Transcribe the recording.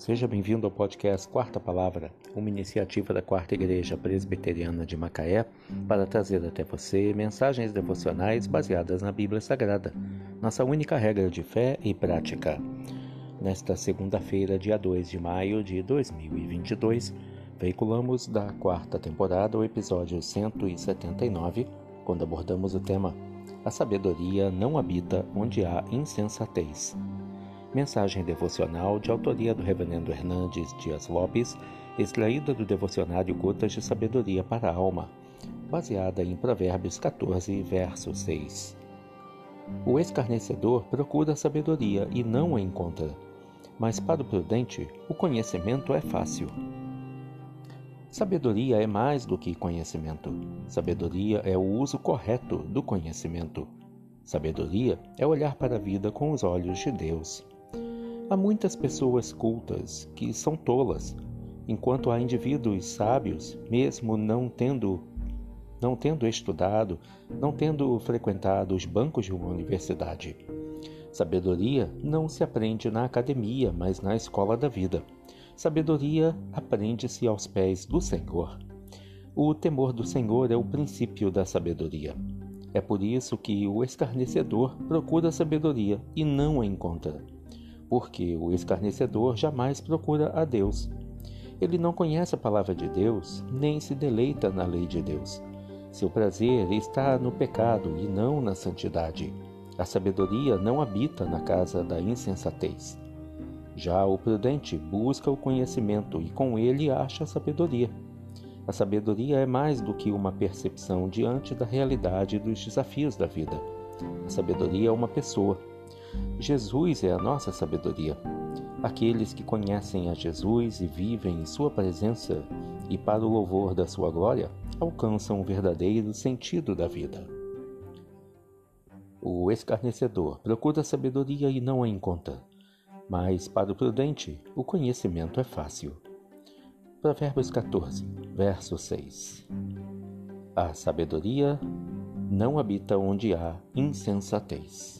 Seja bem-vindo ao podcast Quarta Palavra, uma iniciativa da Quarta Igreja Presbiteriana de Macaé para trazer até você mensagens devocionais baseadas na Bíblia Sagrada, nossa única regra de fé e prática. Nesta segunda-feira, dia 2 de maio de 2022, veiculamos da quarta temporada o episódio 179, quando abordamos o tema A sabedoria não habita onde há insensatez. Mensagem devocional de autoria do Reverendo Hernandes Dias Lopes, extraída do devocionário Gotas de Sabedoria para a Alma, baseada em Provérbios 14, verso 6. O escarnecedor procura sabedoria e não a encontra, mas para o prudente o conhecimento é fácil. Sabedoria é mais do que conhecimento. Sabedoria é o uso correto do conhecimento. Sabedoria é olhar para a vida com os olhos de Deus. Há muitas pessoas cultas que são tolas, enquanto há indivíduos sábios, mesmo não tendo não tendo estudado, não tendo frequentado os bancos de uma universidade. Sabedoria não se aprende na academia, mas na escola da vida. Sabedoria aprende-se aos pés do Senhor. O temor do Senhor é o princípio da sabedoria. É por isso que o escarnecedor procura sabedoria e não a encontra porque o escarnecedor jamais procura a Deus. Ele não conhece a palavra de Deus, nem se deleita na lei de Deus. Seu prazer está no pecado e não na santidade. A sabedoria não habita na casa da insensatez. Já o prudente busca o conhecimento e com ele acha a sabedoria. A sabedoria é mais do que uma percepção diante da realidade dos desafios da vida. A sabedoria é uma pessoa Jesus é a nossa sabedoria. Aqueles que conhecem a Jesus e vivem em Sua presença e para o louvor da Sua glória alcançam o verdadeiro sentido da vida. O escarnecedor procura sabedoria e não a encontra, mas para o prudente o conhecimento é fácil. Provérbios 14, verso 6. A sabedoria não habita onde há insensatez.